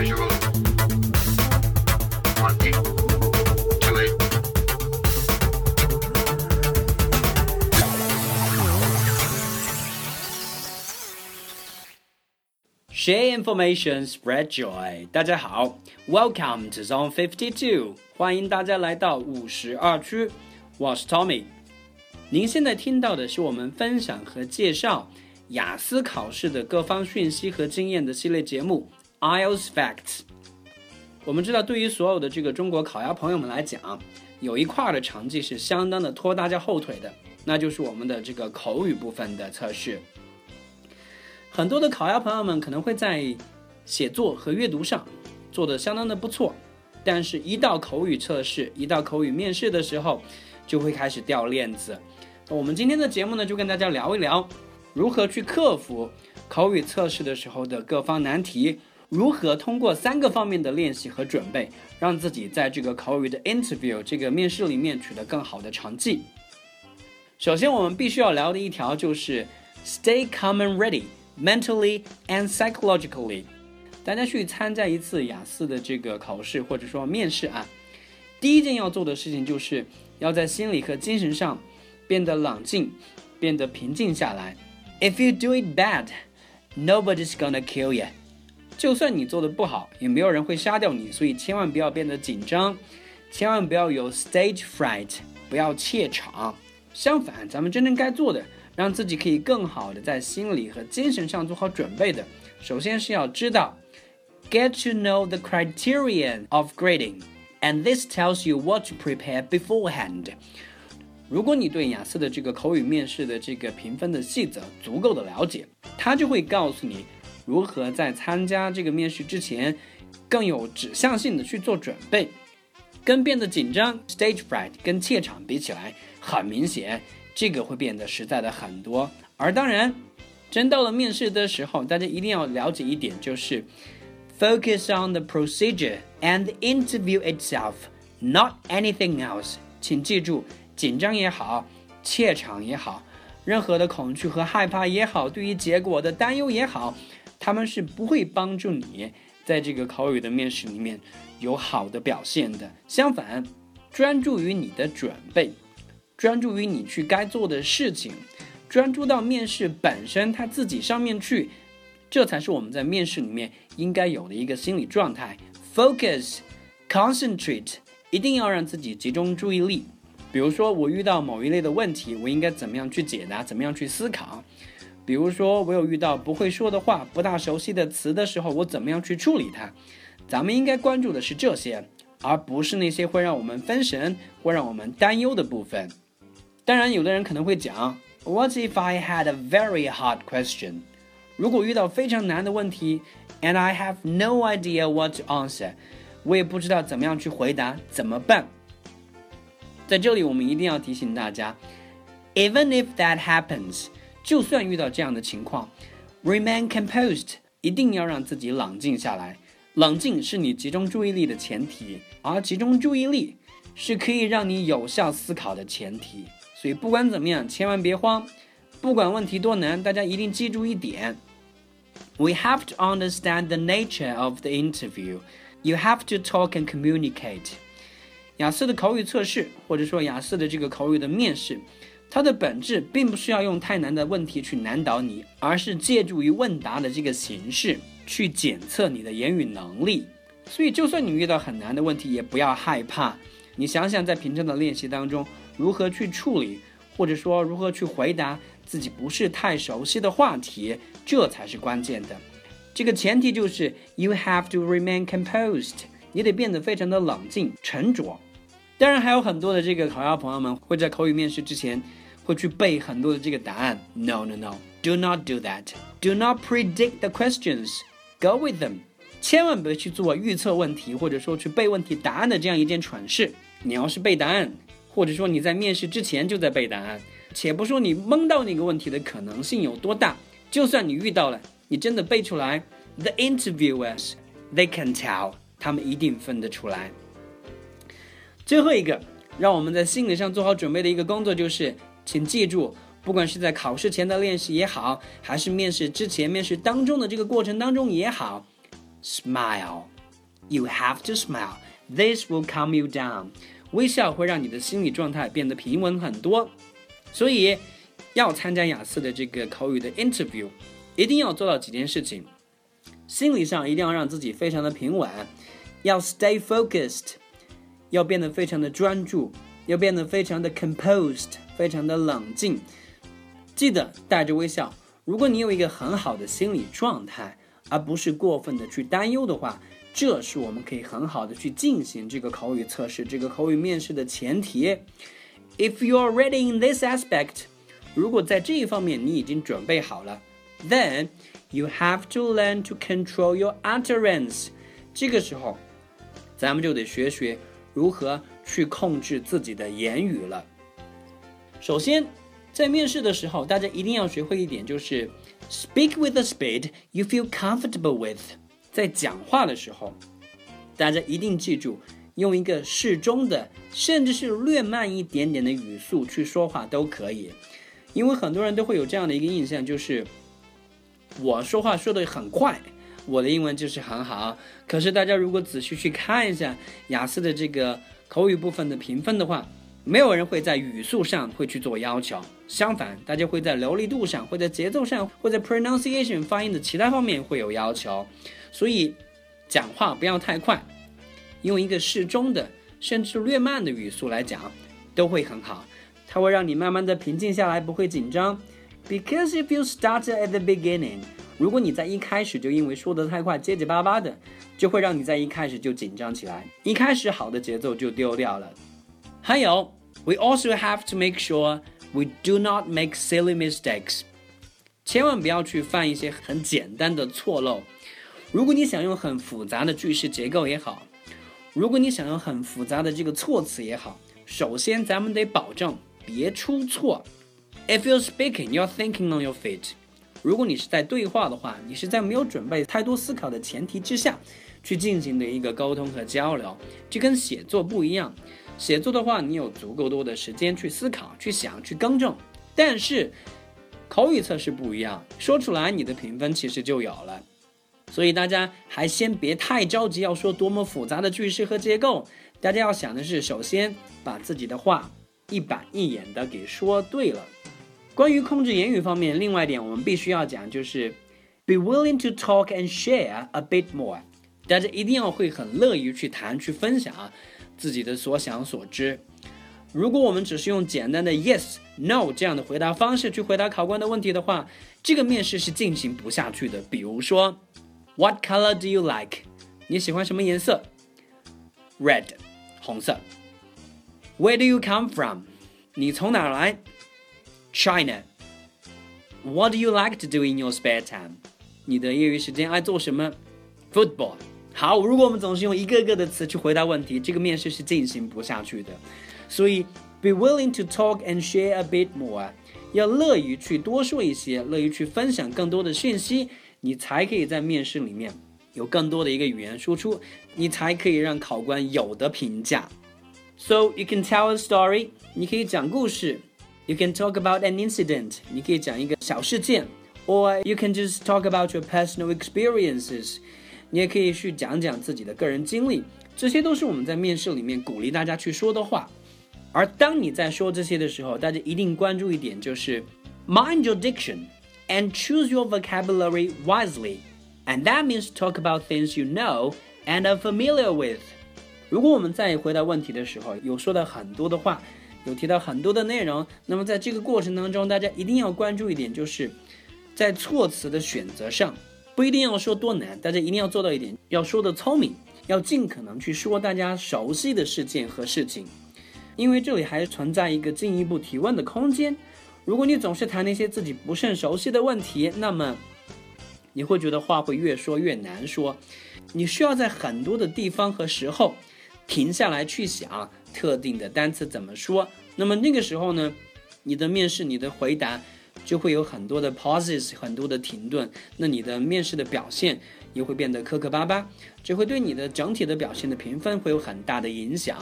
Share information, spread joy. 大家好，Welcome to Zone Fifty Two，欢迎大家来到五十二区。我是 Tommy。您现在听到的是我们分享和介绍雅思考试的各方讯息和经验的系列节目 IELTS Facts。我们知道，对于所有的这个中国考鸭朋友们来讲，有一块的成绩是相当的拖大家后腿的，那就是我们的这个口语部分的测试。很多的考鸭朋友们可能会在写作和阅读上做的相当的不错，但是，一到口语测试，一到口语面试的时候，就会开始掉链子。我们今天的节目呢，就跟大家聊一聊如何去克服口语测试的时候的各方难题，如何通过三个方面的练习和准备，让自己在这个口语的 interview 这个面试里面取得更好的成绩。首先，我们必须要聊的一条就是 stay calm and ready。mentally and psychologically，大家去参加一次雅思的这个考试或者说面试啊，第一件要做的事情就是要在心理和精神上变得冷静，变得平静下来。If you do it bad, nobody's gonna kill you。就算你做的不好，也没有人会杀掉你，所以千万不要变得紧张，千万不要有 stage fright，不要怯场。相反，咱们真正该做的。让自己可以更好的在心理和精神上做好准备的，首先是要知道，get to know the criterion of grading，and this tells you what to prepare beforehand。如果你对雅思的这个口语面试的这个评分的细则足够的了解，它就会告诉你如何在参加这个面试之前更有指向性的去做准备。跟变得紧张 （stage fright） 跟怯场比起来，很明显。这个会变得实在的很多，而当然，真到了面试的时候，大家一定要了解一点，就是 focus on the procedure and the interview itself, not anything else。请记住，紧张也好，怯场也好，任何的恐惧和害怕也好，对于结果的担忧也好，他们是不会帮助你在这个口语的面试里面有好的表现的。相反，专注于你的准备。专注于你去该做的事情，专注到面试本身他自己上面去，这才是我们在面试里面应该有的一个心理状态。Focus, concentrate，一定要让自己集中注意力。比如说，我遇到某一类的问题，我应该怎么样去解答，怎么样去思考？比如说，我有遇到不会说的话、不大熟悉的词的时候，我怎么样去处理它？咱们应该关注的是这些，而不是那些会让我们分神、会让我们担忧的部分。当然，有的人可能会讲，What if I had a very hard question？如果遇到非常难的问题，and I have no idea what to answer，我也不知道怎么样去回答，怎么办？在这里，我们一定要提醒大家，Even if that happens，就算遇到这样的情况，remain composed，一定要让自己冷静下来。冷静是你集中注意力的前提，而集中注意力是可以让你有效思考的前提。所以不管怎么样，千万别慌。不管问题多难，大家一定记住一点：We have to understand the nature of the interview. You have to talk and communicate. 雅思的口语测试，或者说雅思的这个口语的面试，它的本质并不是要用太难的问题去难倒你，而是借助于问答的这个形式去检测你的言语能力。所以，就算你遇到很难的问题，也不要害怕。你想想，在平常的练习当中。如何去处理，或者说如何去回答自己不是太熟悉的话题，这才是关键的。这个前提就是 you have to remain composed，你得变得非常的冷静沉着。当然，还有很多的这个考研朋友们会在口语面试之前会去背很多的这个答案。No no no，do not do that，do not predict the questions，go with them。千万别去做预测问题，或者说去背问题答案的这样一件蠢事。你要是背答案。或者说你在面试之前就在背答案，且不说你蒙到那个问题的可能性有多大，就算你遇到了，你真的背出来，the interviewers they can tell，他们一定分得出来。最后一个，让我们在心理上做好准备的一个工作就是，请记住，不管是在考试前的练习也好，还是面试之前、面试当中的这个过程当中也好 smile. You have to smile. This will calm you down. 微笑会让你的心理状态变得平稳很多。所以，要参加雅思的这个口语的 interview，一定要做到几件事情。心理上一定要让自己非常的平稳，要 stay focused，要变得非常的专注，要变得非常的 composed，非常的冷静。记得带着微笑。如果你有一个很好的心理状态，而不是过分的去担忧的话，这是我们可以很好的去进行这个口语测试、这个口语面试的前提。If you are ready in this aspect，如果在这一方面你已经准备好了，then you have to learn to control your utterance。这个时候，咱们就得学学如何去控制自己的言语了。首先，在面试的时候，大家一定要学会一点，就是 speak with the speed you feel comfortable with。在讲话的时候，大家一定记住用一个适中的，甚至是略慢一点点的语速去说话都可以。因为很多人都会有这样的一个印象，就是我说话说的很快，我的英文就是很好。可是大家如果仔细去看一下雅思的这个口语部分的评分的话，没有人会在语速上会去做要求，相反，大家会在流利度上，会在节奏上，会在 pronunciation 发音的其他方面会有要求。所以，讲话不要太快，用一个适中的，甚至略慢的语速来讲，都会很好。它会让你慢慢的平静下来，不会紧张。Because if you start at the beginning，如果你在一开始就因为说得太快，结结巴巴的，就会让你在一开始就紧张起来，一开始好的节奏就丢掉了。还有，we also have to make sure we do not make silly mistakes。千万不要去犯一些很简单的错漏。如果你想用很复杂的句式结构也好，如果你想用很复杂的这个措辞也好，首先咱们得保证别出错。If you're speaking, you're thinking on your feet。如果你是在对话的话，你是在没有准备太多思考的前提之下去进行的一个沟通和交流，这跟写作不一样。写作的话，你有足够多的时间去思考、去想、去更正。但是口语测试不一样，说出来你的评分其实就有了。所以大家还先别太着急，要说多么复杂的句式和结构。大家要想的是，首先把自己的话一板一眼的给说对了。关于控制言语方面，另外一点我们必须要讲，就是 be willing to talk and share a bit more。大家一定要会很乐于去谈、去分享。自己的所想所知。如果我们只是用简单的 yes、no 这样的回答方式去回答考官的问题的话，这个面试是进行不下去的。比如说，What color do you like？你喜欢什么颜色？Red，红色。Where do you come from？你从哪儿来？China。What do you like to do in your spare time？你的业余时间爱做什么？Football。好，如果我们总是用一个个的词去回答问题，这个面试是进行不下去的。所以，be willing to talk and share a bit more，要乐于去多说一些，乐于去分享更多的讯息，你才可以在面试里面有更多的一个语言输出，你才可以让考官有的评价。So you can tell a story，你可以讲故事 ；you can talk about an incident，你可以讲一个小事件；or you can just talk about your personal experiences。你也可以去讲讲自己的个人经历，这些都是我们在面试里面鼓励大家去说的话。而当你在说这些的时候，大家一定关注一点，就是 mind your diction and choose your vocabulary wisely. And that means talk about things you know and are familiar with. 如果我们在回答问题的时候有说到很多的话， 有提到很多的内容，那么在这个过程当中，大家一定要关注一点，就是在措辞的选择上。不一定要说多难，大家一定要做到一点，要说的聪明，要尽可能去说大家熟悉的事件和事情，因为这里还存在一个进一步提问的空间。如果你总是谈那些自己不甚熟悉的问题，那么你会觉得话会越说越难说。你需要在很多的地方和时候停下来去想特定的单词怎么说。那么那个时候呢，你的面试，你的回答。就会有很多的 pauses，很多的停顿，那你的面试的表现也会变得磕磕巴巴，这会对你的整体的表现的评分会有很大的影响。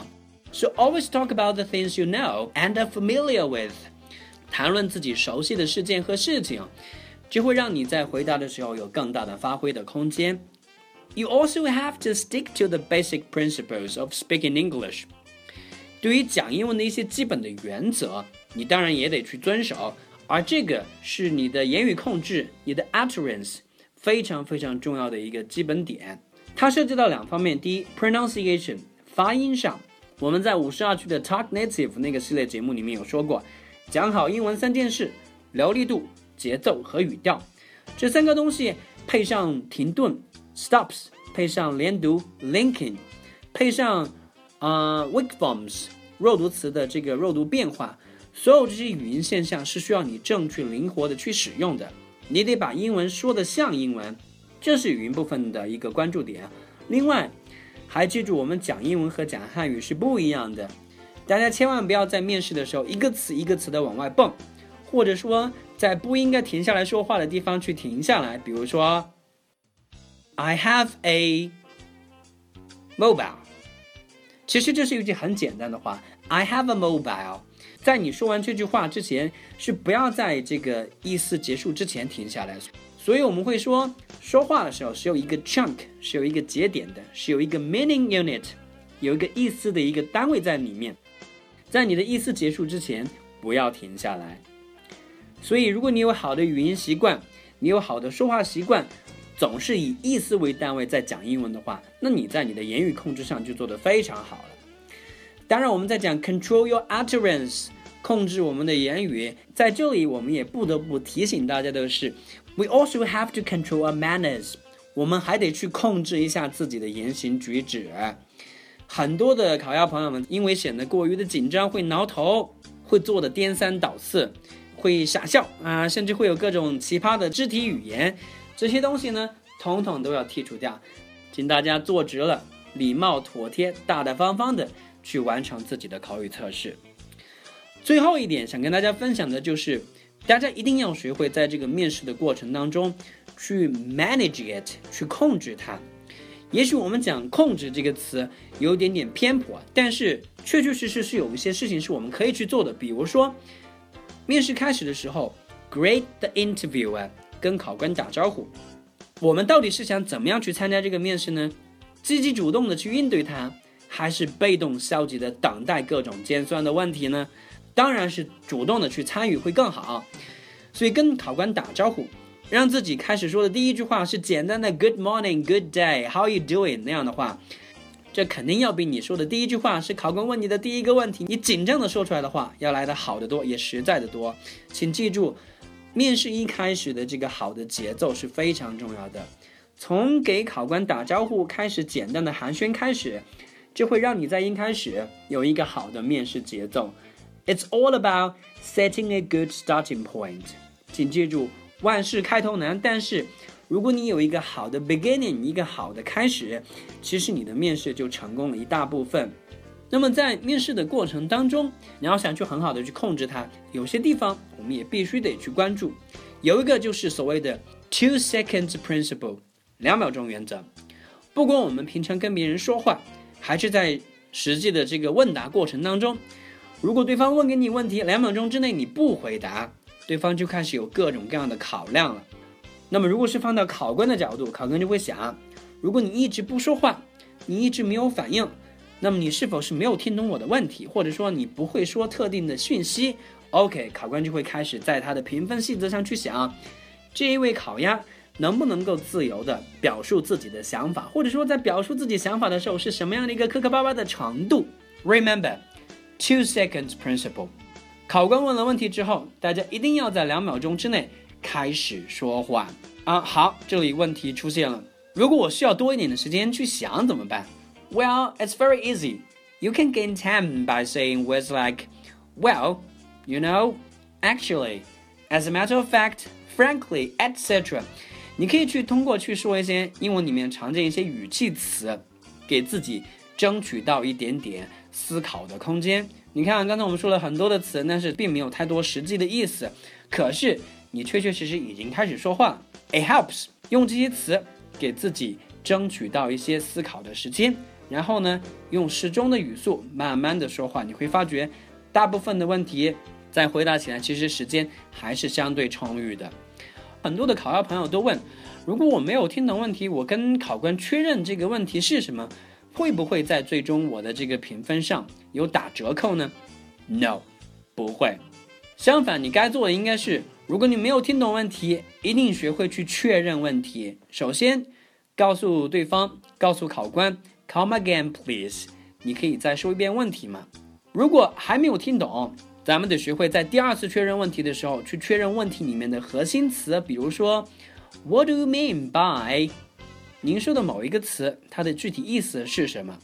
So always talk about the things you know and are familiar with，谈论自己熟悉的事件和事情，就会让你在回答的时候有更大的发挥的空间。You also have to stick to the basic principles of speaking English。对于讲英文的一些基本的原则，你当然也得去遵守。而这个是你的言语控制，你的 utterance 非常非常重要的一个基本点。它涉及到两方面，第一，pronunciation 发音上，我们在五十二区的 Talk Native 那个系列节目里面有说过，讲好英文三件事：流利度、节奏和语调。这三个东西配上停顿 stops，配上连读 linking，配上呃 weak forms 弱读词的这个弱读变化。所有这些语音现象是需要你正确灵活的去使用的，你得把英文说的像英文，这是语音部分的一个关注点。另外，还记住我们讲英文和讲汉语是不一样的，大家千万不要在面试的时候一个词一个词的往外蹦，或者说在不应该停下来说话的地方去停下来。比如说，I have a mobile，其实这是一句很简单的话，I have a mobile。在你说完这句话之前，是不要在这个意思结束之前停下来。所以我们会说，说话的时候是有一个 chunk，是有一个节点的，是有一个 meaning unit，有一个意思的一个单位在里面。在你的意思结束之前，不要停下来。所以，如果你有好的语音习惯，你有好的说话习惯，总是以意思为单位在讲英文的话，那你在你的言语控制上就做得非常好了。当然，我们在讲 control your utterance，控制我们的言语。在这里，我们也不得不提醒大家的是，we also have to control our manners。我们还得去控制一下自己的言行举止。很多的烤鸭朋友们因为显得过于的紧张，会挠头，会做的颠三倒四，会傻笑啊，甚至会有各种奇葩的肢体语言。这些东西呢，统统都要剔除掉。请大家坐直了，礼貌妥帖，大大方方的。去完成自己的口语测试。最后一点想跟大家分享的就是，大家一定要学会在这个面试的过程当中去 manage it，去控制它。也许我们讲“控制”这个词有点点偏颇，但是确确实实是有一些事情是我们可以去做的。比如说，面试开始的时候，greet the interviewer，跟考官打招呼。我们到底是想怎么样去参加这个面试呢？积极主动的去应对它。还是被动消极的等待各种尖酸的问题呢？当然是主动的去参与会更好。所以跟考官打招呼，让自己开始说的第一句话是简单的 “Good morning, Good day, How you doing” 那样的话，这肯定要比你说的第一句话是考官问你的第一个问题，你紧张的说出来的话要来的好得多，也实在的多。请记住，面试一开始的这个好的节奏是非常重要的，从给考官打招呼开始，简单的寒暄开始。就会让你在一开始有一个好的面试节奏。It's all about setting a good starting point。请记住，万事开头难，但是如果你有一个好的 beginning，一个好的开始，其实你的面试就成功了一大部分。那么在面试的过程当中，你要想去很好的去控制它，有些地方我们也必须得去关注。有一个就是所谓的 two seconds principle，两秒钟原则。不管我们平常跟别人说话。还是在实际的这个问答过程当中，如果对方问给你问题，两秒钟之内你不回答，对方就开始有各种各样的考量了。那么，如果是放到考官的角度，考官就会想：如果你一直不说话，你一直没有反应，那么你是否是没有听懂我的问题，或者说你不会说特定的讯息？OK，考官就会开始在他的评分细则上去想，这一位烤鸭。能不能够自由的表述自己的想法，或者说在表述自己想法的时候是什么样的一个磕磕巴巴的程度？Remember two seconds principle。考官问了问题之后，大家一定要在两秒钟之内开始说话啊！好，这里问题出现了，如果我需要多一点的时间去想怎么办 ？Well, it's very easy. You can gain time by saying words like, "Well, you know, actually, as a matter of fact, frankly, etc." 你可以去通过去说一些英文里面常见一些语气词，给自己争取到一点点思考的空间。你看，刚才我们说了很多的词，但是并没有太多实际的意思。可是你确确实实已经开始说话，it helps 用这些词给自己争取到一些思考的时间。 然后呢，用适中的语速慢慢的说话，你会发觉大部分的问题在回答起来，其实时间还是相对充裕的。很多的考鸭朋友都问，如果我没有听懂问题，我跟考官确认这个问题是什么，会不会在最终我的这个评分上有打折扣呢？No，不会。相反，你该做的应该是，如果你没有听懂问题，一定学会去确认问题。首先，告诉对方，告诉考官，Come again, please。你可以再说一遍问题吗？如果还没有听懂，咱们得学会在第二次确认问题的时候，去确认问题里面的核心词，比如说，What do you mean by？您说的某一个词，它的具体意思是什么？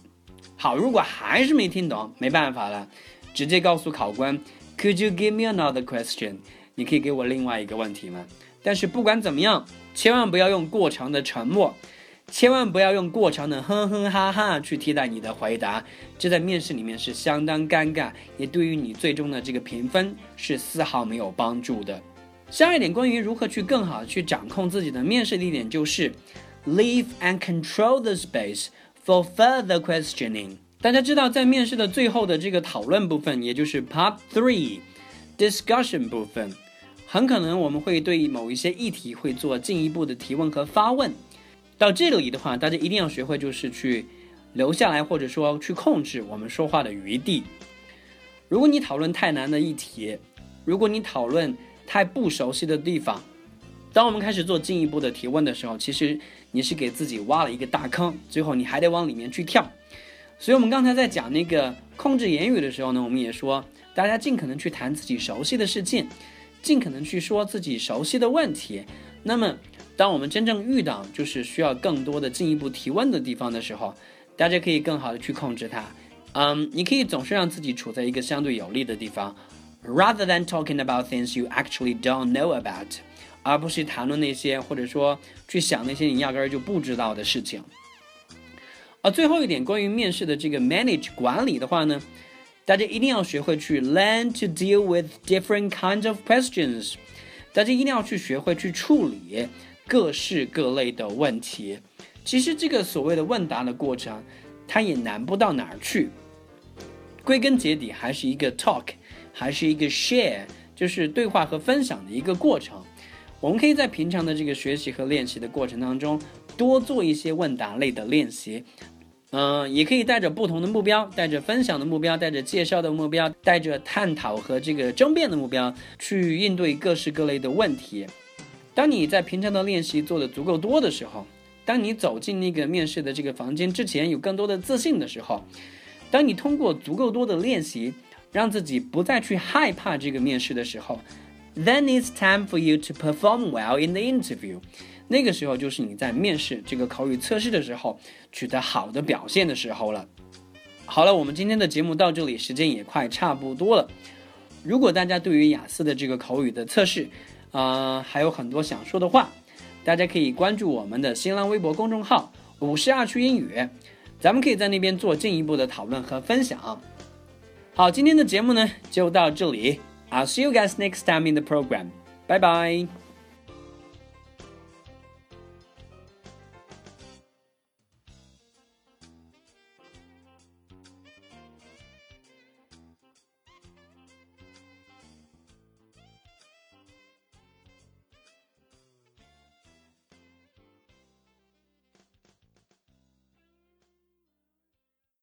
好，如果还是没听懂，没办法了，直接告诉考官。Could you give me another question？你可以给我另外一个问题吗？但是不管怎么样，千万不要用过长的沉默，千万不要用过长的哼哼哈哈去替代你的回答，这在面试里面是相当尴尬，也对于你最终的这个评分是丝毫没有帮助的。下一点关于如何去更好去掌控自己的面试地点，就是 leave and control the space for further questioning。大家知道，在面试的最后的这个讨论部分，也就是 Part Three Discussion 部分，很可能我们会对某一些议题会做进一步的提问和发问。到这里的话，大家一定要学会就是去留下来，或者说去控制我们说话的余地。如果你讨论太难的议题，如果你讨论太不熟悉的地方，当我们开始做进一步的提问的时候，其实你是给自己挖了一个大坑，最后你还得往里面去跳。所以，我们刚才在讲那个控制言语的时候呢，我们也说，大家尽可能去谈自己熟悉的事情，尽可能去说自己熟悉的问题。那么，当我们真正遇到就是需要更多的进一步提问的地方的时候，大家可以更好的去控制它。嗯，你可以总是让自己处在一个相对有利的地方，rather than talking about things you actually don't know about，而不是谈论那些或者说去想那些你压根儿就不知道的事情。而最后一点，关于面试的这个 manage 管理的话呢，大家一定要学会去 learn to deal with different kinds of questions。大家一定要去学会去处理各式各类的问题。其实这个所谓的问答的过程，它也难不到哪儿去。归根结底，还是一个 talk，还是一个 share，就是对话和分享的一个过程。我们可以在平常的这个学习和练习的过程当中，多做一些问答类的练习。嗯，也可以带着不同的目标，带着分享的目标，带着介绍的目标，带着探讨和这个争辩的目标，去应对各式各类的问题。当你在平常的练习做的足够多的时候，当你走进那个面试的这个房间之前有更多的自信的时候，当你通过足够多的练习，让自己不再去害怕这个面试的时候，then it's time for you to perform well in the interview。那个时候就是你在面试这个口语测试的时候取得好的表现的时候了。好了，我们今天的节目到这里，时间也快差不多了。如果大家对于雅思的这个口语的测试，啊，还有很多想说的话，大家可以关注我们的新浪微博公众号“五十二区英语”，咱们可以在那边做进一步的讨论和分享。好，今天的节目呢就到这里，I'll see you guys next time in the program，拜拜。